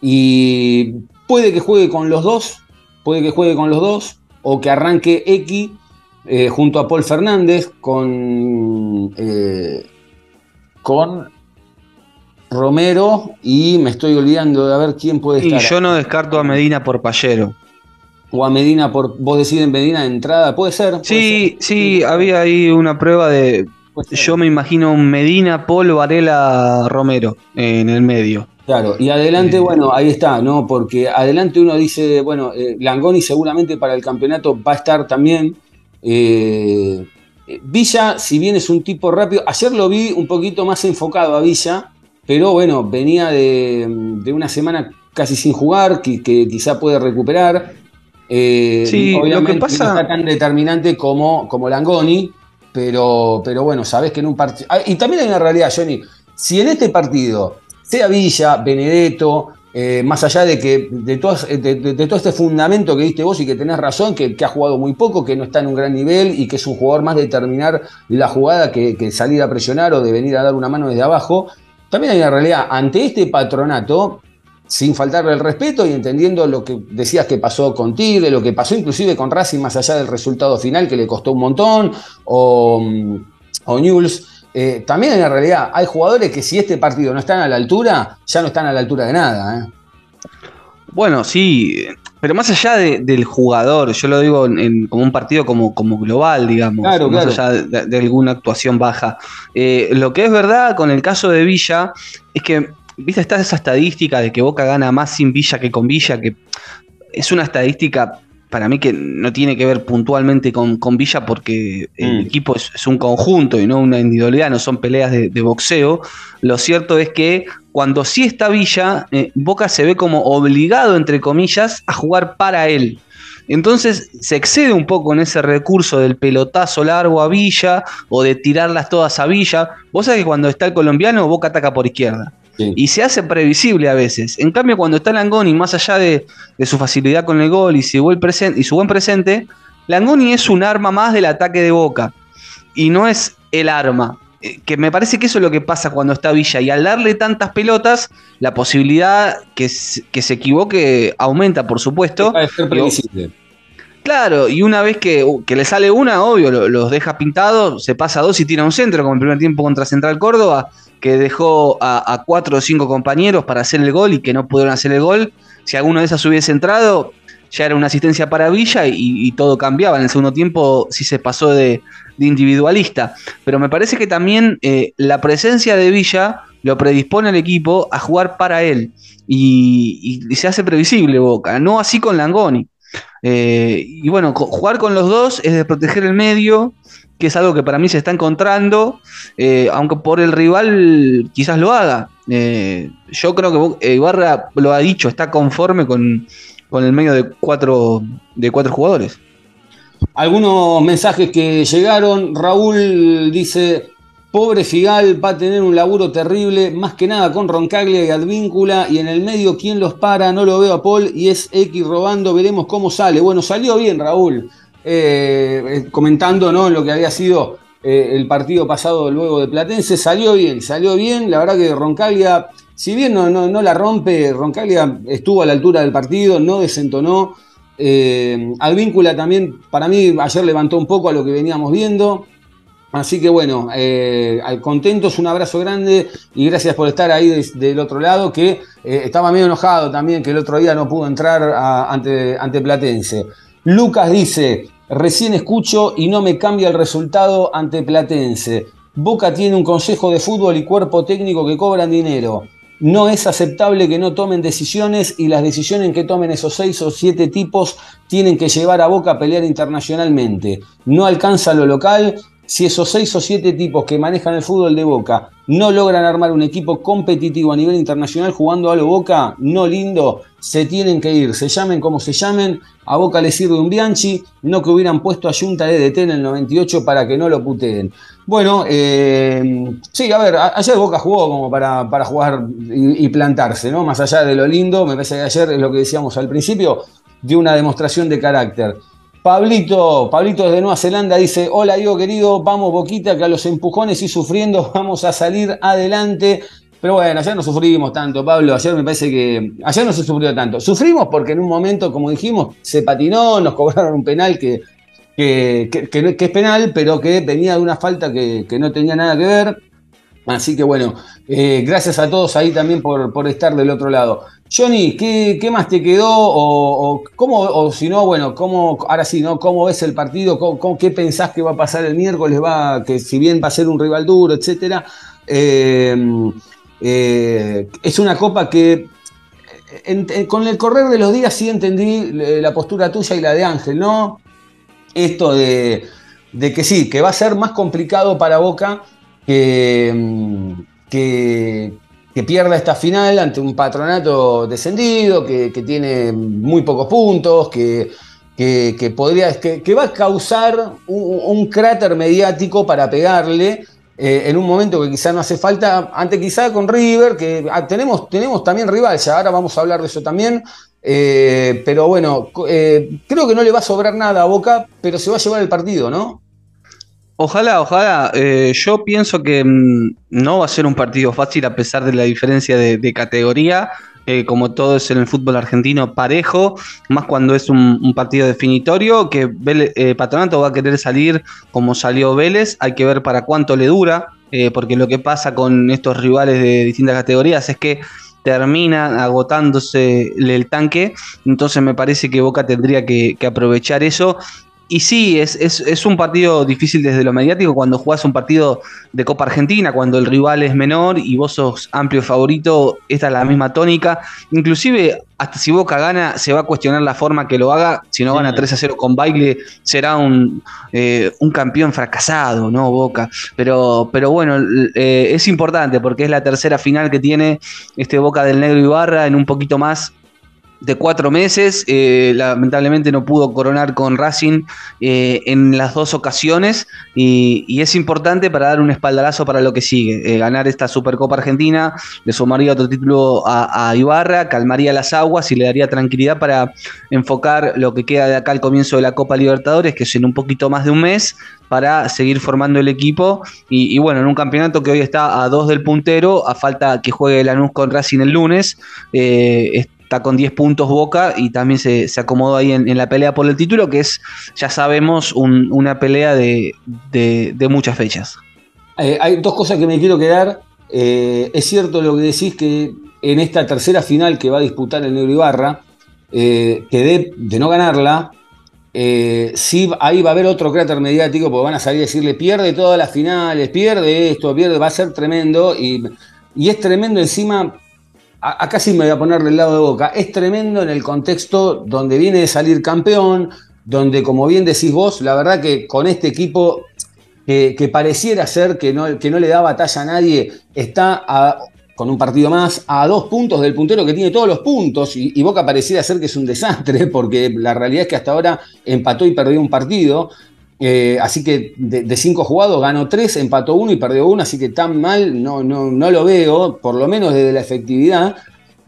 Y puede que juegue con los dos. Puede que juegue con los dos. O que arranque X eh, junto a Paul Fernández con. eh, con Romero. Y me estoy olvidando de a ver quién puede Y estar. yo no descarto a Medina por Pallero. O a Medina por. Vos decís en Medina de entrada. Puede ser. puede Sí, ser. sí, había ahí una prueba de. Yo me imagino un Medina, Paul, Varela, Romero en el medio. Claro, y adelante, Eh, bueno, ahí está, ¿no? Porque adelante uno dice, bueno, eh, Langoni seguramente para el campeonato va a estar también. Eh, Villa, si bien es un tipo rápido, ayer lo vi un poquito más enfocado a Villa, pero bueno, venía de, de una semana casi sin jugar, que, que quizá puede recuperar. Eh, Sí, lo que obviamente pasa- no está tan determinante como, como Langoni, pero, pero bueno, sabes que en un partido. Ah, y también hay una realidad, Johnny. Si en este partido, sea Villa, Benedetto, eh, más allá de que de, todas- de- todo este fundamento que diste vos y que tenés razón, que, ha jugado muy poco, que no está en un gran nivel y que es un jugador más de terminar la jugada que, que salir a presionar o de venir a dar una mano desde abajo, también hay una realidad. Ante este patronato, sin faltarle el respeto y entendiendo lo que decías que pasó con Tigre, lo que pasó inclusive con Racing, más allá del resultado final que le costó un montón, o, mm, o Newell's, eh, también en la realidad hay jugadores que si este partido no están a la altura, ya no están a la altura de nada. ¿eh? Bueno, sí, pero más allá de- del jugador, yo lo digo en- en- como un partido como, como global, digamos, Claro, más claro. allá de, de alguna actuación baja. Eh, lo que es verdad con el caso de Villa es que, viste, está esa estadística de que Boca gana más sin Villa que con Villa, que es una estadística para mí que no tiene que ver puntualmente con, con Villa porque el Mm. equipo es, es un conjunto y no una individualidad, no son peleas de, de boxeo. Lo cierto es que cuando sí está Villa, eh, Boca se ve como obligado, entre comillas, a jugar para él. Entonces se excede un poco en ese recurso del pelotazo largo a Villa o de tirarlas todas a Villa. Vos sabés que cuando está el colombiano, Boca ataca por izquierda. Sí. Y se hace previsible a veces. En cambio, cuando está Langoni, más allá de, de su facilidad con el gol y su, buen presente, y su buen presente, Langoni es un arma más del ataque de Boca. Y no es el arma. Eh, Que me parece que eso es lo que pasa cuando está Villa. Y al darle tantas pelotas, la posibilidad que, se- que se equivoque aumenta, por supuesto. Ser previsible. Claro, y una vez que, le sale una, obvio, lo- los deja pintados, se pasa a dos y tira un centro, como el primer tiempo contra Central Córdoba, que dejó a, cuatro o cinco compañeros para hacer el gol y que no pudieron hacer el gol. Si alguno de esas hubiese entrado, ya era una asistencia para Villa y, todo cambiaba. En el segundo tiempo sí se pasó de, individualista. Pero me parece que también eh, la presencia de Villa lo predispone al equipo a jugar para él. Y se hace previsible Boca. No así con Langoni. Eh, y bueno, jugar con los dos es de proteger el medio, que es algo que para mí se está encontrando, eh, aunque por el rival quizás lo haga. Eh, yo creo que Ibarra lo ha dicho, está conforme con, con el medio de cuatro, de cuatro jugadores. Algunos mensajes que llegaron. Raúl dice: Pobre Figal, va a tener un laburo terrible, más que nada con Roncaglia y Advíncula. Y en el medio, ¿quién los para? No lo veo a Paul y es X robando. Veremos cómo sale. Bueno, salió bien, Raúl. Eh, eh, comentando ¿no? lo que había sido eh, el partido pasado luego de Platense. Salió bien, salió bien. La verdad que Roncaglia, si bien no, no, no la rompe, Roncaglia estuvo a la altura del partido, no desentonó. Advíncula también, para mí, ayer levantó un poco a lo que veníamos viendo. Así que bueno, eh, al- contentos, un abrazo grande y gracias por estar ahí des- del otro lado, que eh, estaba medio enojado también que el otro día no pudo entrar ante, ante Platense. Lucas dice, recién escucho y no me cambia el resultado ante Platense. Boca tiene un consejo de fútbol y cuerpo técnico que cobran dinero. No es aceptable que no tomen decisiones y las decisiones que tomen esos seis o siete tipos tienen que llevar a Boca a pelear internacionalmente. No alcanza lo local si esos seis o siete tipos que manejan el fútbol de Boca no logran armar un equipo competitivo a nivel internacional jugando a lo Boca, no lindo, se tienen que ir, se llamen como se llamen, a Boca le sirve un Bianchi, no que hubieran puesto a Junta de DT en el 98 para que no lo puteen. Bueno, eh, sí, a ver, ayer Boca jugó como para, para jugar y, plantarse, ¿no? Más allá de lo lindo, me parece que ayer es lo que decíamos al principio, dio una demostración de carácter. Pablito, Pablito desde Nueva Zelanda dice, hola Diego querido, vamos Boquita, que a los empujones y sufriendo <laughs> vamos a salir adelante. Pero bueno, ayer no sufrimos tanto, Pablo, ayer me parece que, ayer no se sufrió tanto. Sufrimos porque en un momento, como dijimos, se patinó, nos cobraron un penal que, que, que, es penal, pero que venía de una falta que, no tenía nada que ver. Así que bueno, eh, gracias a todos ahí también por, por estar del otro lado. Johnny, ¿qué, ¿qué, más te quedó? O, cómo, o si no, bueno, ¿cómo, ahora sí, ¿no? ¿Cómo ves el partido? ¿Cómo, qué pensás que va a pasar el miércoles? Va, que si bien va a ser un rival duro, etcétera. Eh, eh, es una copa que con el correr de los días sí entendí la postura tuya y la de Ángel, ¿no? Esto de, que sí, que va a ser más complicado para Boca que, que que pierda esta final ante un patronato descendido, que, tiene muy pocos puntos, que, que, podría, que, va a causar un, un, cráter mediático para pegarle eh, en un momento que quizá no hace falta, ante quizá con River, que ah, tenemos, tenemos también rival, ya ahora vamos a hablar de eso también, eh, pero bueno, eh, creo que no le va a sobrar nada a Boca, pero se va a llevar el partido, ¿no? Ojalá, ojalá. Eh, yo pienso que mmm, no va a ser un partido fácil a pesar de la diferencia de, de categoría. Eh, como todo es en el fútbol argentino, parejo, más cuando es un, partido definitorio, que Vélez, eh, Patronato va a querer salir como salió Vélez, hay que ver para cuánto le dura, eh, porque lo que pasa con estos rivales de distintas categorías es que termina agotándose el tanque, entonces me parece que Boca tendría que aprovechar eso y sí, es, es, es, un partido difícil desde lo mediático cuando jugás un partido de Copa Argentina, cuando el rival es menor y vos sos amplio favorito, esta es la misma tónica. Inclusive, hasta si Boca gana, se va a cuestionar la forma que lo haga. Si no gana 3 a 0 con baile, será un, eh, un campeón fracasado, ¿no? Boca. Pero, pero bueno, eh, es importante porque es la tercera final que tiene este Boca del Negro Ibarra en un poquito más de cuatro meses. Eh, lamentablemente no pudo coronar con Racing eh, en las dos ocasiones y, es importante para dar un espaldarazo para lo que sigue. Eh, ganar esta Supercopa Argentina le sumaría otro título a, Ibarra, calmaría las aguas y le daría tranquilidad para enfocar lo que queda de acá al comienzo de la Copa Libertadores, que es en un poquito más de un mes para seguir formando el equipo y, y, bueno, en un campeonato que hoy está a dos del puntero, a falta que juegue Lanús con Racing el lunes, eh, está con 10 puntos Boca y también se, se acomodó ahí en, en, la pelea por el título, que es, ya sabemos, un, una pelea de, de, muchas fechas. Eh, hay dos cosas que me quiero quedar. Eh, es cierto lo que decís que en esta tercera final que va a disputar el Negro Ibarra, eh, que de, de, no ganarla, sí ahí va a haber otro cráter mediático, porque van a salir a decirle pierde todas las finales, pierde esto, pierde, va a ser tremendo y, y es tremendo encima acá sí me voy a poner del lado de Boca, es tremendo en el contexto donde viene de salir campeón, donde como bien decís vos, la verdad que con este equipo que, pareciera ser que no, le da batalla a nadie, está con un partido más a dos puntos del puntero que tiene todos los puntos y, Boca pareciera ser que es un desastre <laughs> porque la realidad es que hasta ahora empató y perdió un partido. Eh, así que de, cinco jugados ganó tres, empató uno y perdió uno, así que tan mal no, no, no lo veo, por lo menos desde la efectividad.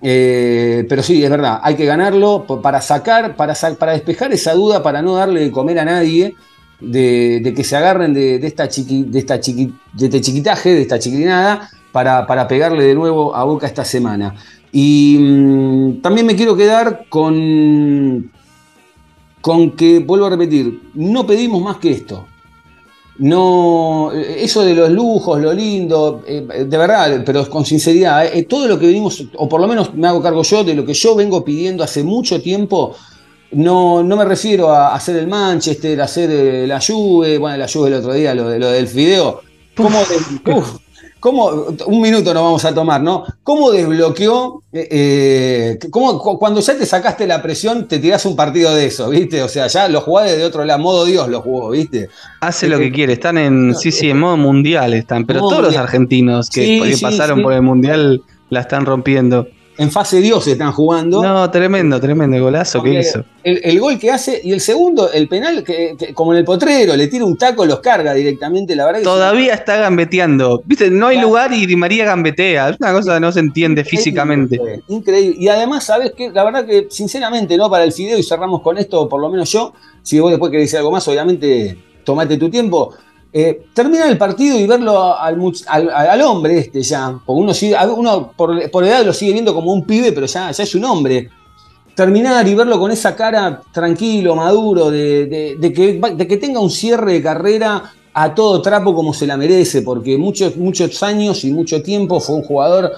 Eh, pero sí, es verdad, hay que ganarlo para sacar, para, para despejar esa duda, para no darle de comer a nadie, de, que se agarren de, esta chiqui, de, esta chiqui, de este chiquitaje, de esta chiquilinada, para, para pegarle de nuevo a Boca esta semana. Y mmm, también me quiero quedar con, con que, vuelvo a repetir, no pedimos más que esto. No, eso de los lujos, lo lindo, eh, de verdad, pero con sinceridad, eh, todo lo que venimos, o por lo menos me hago cargo yo, de lo que yo vengo pidiendo hace mucho tiempo, no, no me refiero a hacer el Manchester, a hacer eh, la Juve, bueno, la Juve el otro día, lo, de, lo del fideo, como de, uf, ¿Cómo, un minuto nos vamos a tomar, ¿no? ¿Cómo desbloqueó, eh, eh, cómo, cu- cuando ya te sacaste la presión, te tirás un partido de eso, ¿viste? O sea, ya lo jugás de otro lado, modo Dios lo jugó, ¿viste? Hace lo que quiere, están en, sí, sí, en modo mundial están, pero todos los argentinos que, Sí, que sí, pasaron sí. por el mundial la están rompiendo. En fase Dios están jugando. No, tremendo, tremendo el golazo que hizo. El, el gol que hace y el segundo, el penal, que, que como en el potrero, le tira un taco, los carga directamente, la verdad que Todavía está gambeteando. Viste, no hay Claro. lugar y Di María gambetea. Es una cosa que no se entiende Increíble, físicamente. Increíble. Y además, ¿sabes qué? La verdad que, sinceramente, ¿no? Para el fideo, y cerramos con esto, por lo menos yo, si vos después querés decir algo más, obviamente, tomate tu tiempo. Eh, terminar el partido y verlo al, hombre este ya, porque uno, por, por edad lo sigue viendo como un pibe, pero ya, es un hombre. Terminar y verlo con esa cara tranquilo, maduro, de, que, tenga un cierre de carrera a todo trapo como se la merece, porque muchos, años y mucho tiempo fue un jugador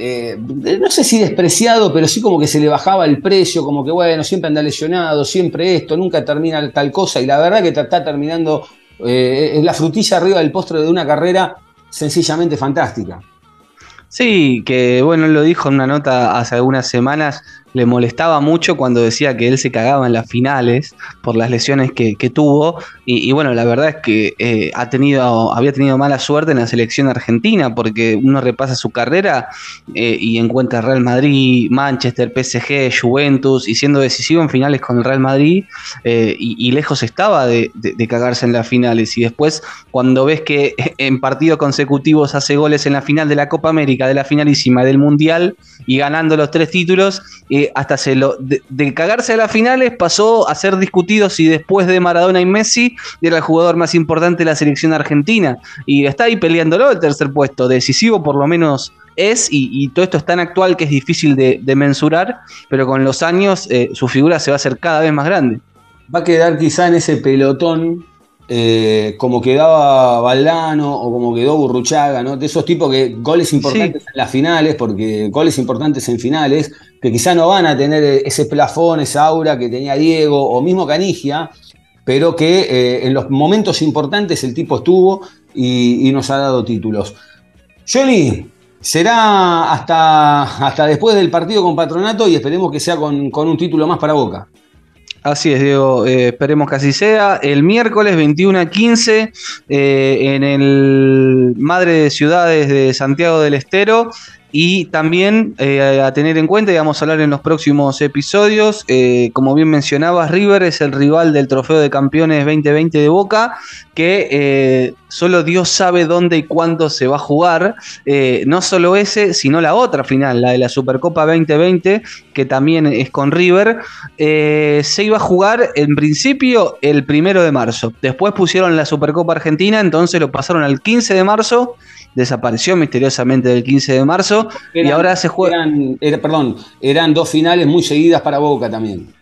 eh, no sé si despreciado, pero sí como que se le bajaba el precio, como que bueno, siempre anda lesionado, siempre esto, nunca termina tal cosa, y la verdad que está terminando, eh, es la frutilla arriba del postre de una carrera sencillamente fantástica. Sí, que bueno, lo dijo en una nota hace algunas semanas, le molestaba mucho cuando decía que él se cagaba en las finales por las lesiones que, que tuvo. Y, bueno, la verdad es que eh, ha tenido, había tenido mala suerte en la selección argentina, porque uno repasa su carrera eh, y encuentra Real Madrid, Manchester, PSG, Juventus, y siendo decisivo en finales con el Real Madrid, eh, y, lejos estaba de, de- de cagarse en las finales. Y después, cuando ves que <laughs> en partidos consecutivos hace goles en la final de la Copa América, de la finalísima, del Mundial, y ganando los tres títulos, hasta de, cagarse a las finales pasó a ser discutido si después de Maradona y Messi era el jugador más importante de la selección argentina. Y está ahí peleándolo el tercer puesto, decisivo por lo menos es, y, todo esto es tan actual que es difícil de, de mensurar, pero con los años eh, su figura se va a hacer cada vez más grande. Va a quedar quizá en ese pelotón eh, como quedaba Valdano o como quedó Burruchaga, ¿no? De esos tipos que goles importantes en las finales, porque goles importantes en finales, que quizá no van a tener ese plafón, esa aura que tenía Diego o mismo Canigia, pero que eh, en los momentos importantes el tipo estuvo y, y nos ha dado títulos. Johnny, será hasta, hasta después del partido con Patronato y esperemos que sea con, con un título más para Boca. Así es, Diego. eh, esperemos que así sea. El miércoles 21 a 15 eh, en el Madre de Ciudades de Santiago del Estero. Y también eh, a tener en cuenta, y vamos a hablar en los próximos episodios, eh, como bien mencionabas, River es el rival del Trofeo de Campeones 2020 de Boca, que eh, solo Dios sabe dónde y cuándo se va a jugar. No solo ese, sino la otra final, la de la Supercopa 2020, que también es con River. Se iba a jugar en principio el primero de marzo. Después pusieron la Supercopa Argentina, entonces lo pasaron al 15 de marzo. Desapareció misteriosamente del 15 de marzo y ahora se juega. Eran, era- perdón, eran dos finales muy seguidas para Boca también.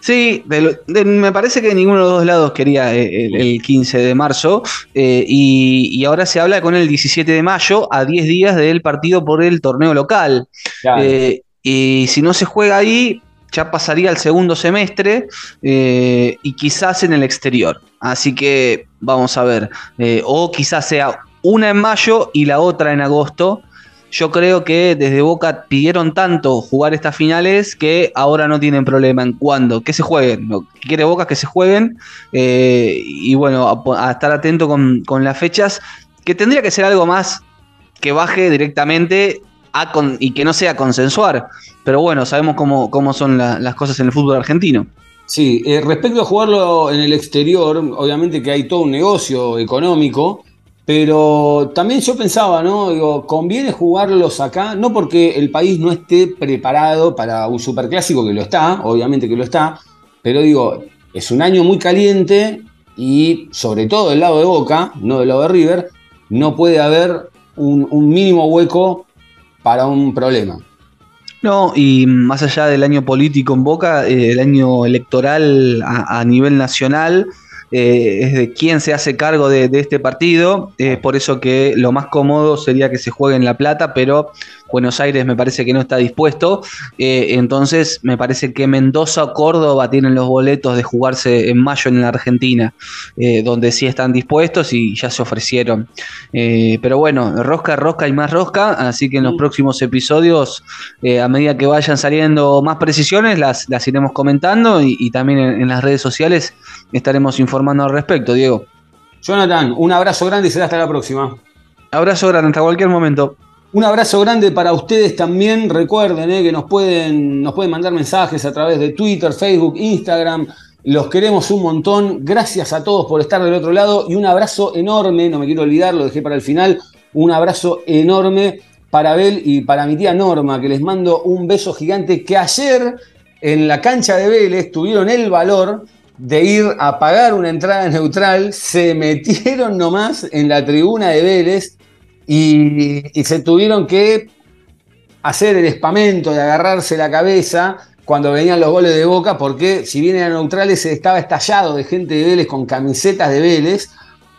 Sí, de lo- de- me parece que ninguno de los dos lados quería eh, el, el 15 de marzo eh, y, y ahora se habla con el 17 de mayo a 10 días del partido por el torneo local. Claro. Eh, y si no se juega ahí, ya pasaría al segundo semestre eh, y quizás en el exterior. Así que vamos a ver. Eh, o quizás sea una en mayo y la otra en agosto. Yo creo que desde Boca pidieron tanto jugar estas finales que ahora no tienen problema en cuándo, que se jueguen. Lo que quiere Boca que se jueguen. eh, y bueno, a, a estar atento con, con las fechas, que tendría que ser algo más que baje directamente a con- y que no sea consensuar. Pero bueno, sabemos cómo, cómo son la- las cosas en el fútbol argentino. Sí, eh, respecto a jugarlo en el exterior, obviamente que hay todo un negocio económico, pero también yo pensaba, ¿no? Digo, conviene jugarlos acá, no porque el país no esté preparado para un superclásico, que lo está, obviamente que lo está, pero digo, es un año muy caliente y sobre todo del lado de Boca, no del lado de River, no puede haber un, mínimo hueco para un problema. No, y más allá del año político en Boca, eh, el año electoral a nivel nacional eh, es de quién se hace cargo de, de este partido. Es por eso que lo más cómodo sería que se juegue en La Plata, pero Buenos Aires me parece que no está dispuesto. Eh, entonces me parece que Mendoza o Córdoba tienen los boletos de jugarse en mayo en la Argentina, eh, donde sí están dispuestos y ya se ofrecieron. Eh, pero bueno, rosca, rosca y más rosca, así que en los próximos episodios, a medida que vayan saliendo más precisiones, las, las iremos comentando y, también en las redes sociales estaremos informando al respecto, Diego. Jonathan, un abrazo grande y será hasta la próxima. Abrazo grande, hasta cualquier momento. Un abrazo grande para ustedes también. Recuerden eh, que nos pueden, nos pueden mandar mensajes a través de Twitter, Facebook, Instagram. Los queremos un montón. Gracias a todos por estar del otro lado y un abrazo enorme, no me quiero olvidar, lo dejé para el final. Un abrazo enorme para Abel y para mi tía Norma, que les mando un beso gigante que ayer en la cancha de Vélez tuvieron el valor de ir a pagar una entrada neutral, se metieron nomás en la tribuna de Vélez y, se tuvieron que hacer el espamento de agarrarse la cabeza cuando venían los goles de Boca, porque si bien eran neutrales, estaba estallado de gente de Vélez con camisetas de Vélez.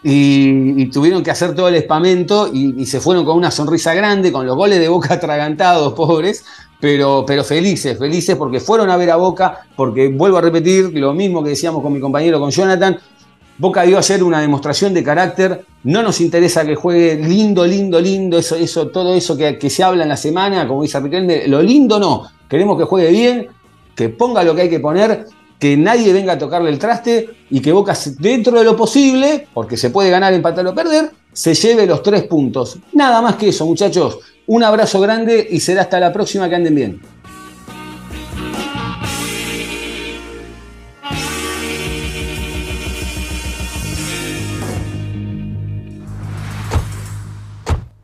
Y, tuvieron que hacer todo el espamento y, se fueron con una sonrisa grande, con los goles de boca <laughs> atragantados, pobres, pero, pero felices, felices porque fueron a ver a Boca, porque vuelvo a repetir lo mismo que decíamos con mi compañero, con Jonathan, Boca dio ayer una demostración de carácter, no nos interesa que juegue lindo, lindo, lindo, eso, eso, todo eso que, se habla en la semana, como dice Riquelme, lo lindo no, queremos que juegue bien, que ponga lo que hay que poner, que nadie venga a tocarle el traste y que Boca, dentro de lo posible, porque se puede ganar, empatar o perder, se lleve los tres puntos. Nada más que eso, muchachos. Un abrazo grande y será hasta la próxima que anden bien.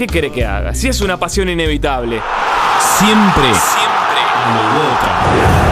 ¿Qué quiere que haga? Si es una pasión inevitable. Siempre, siempre, Boca.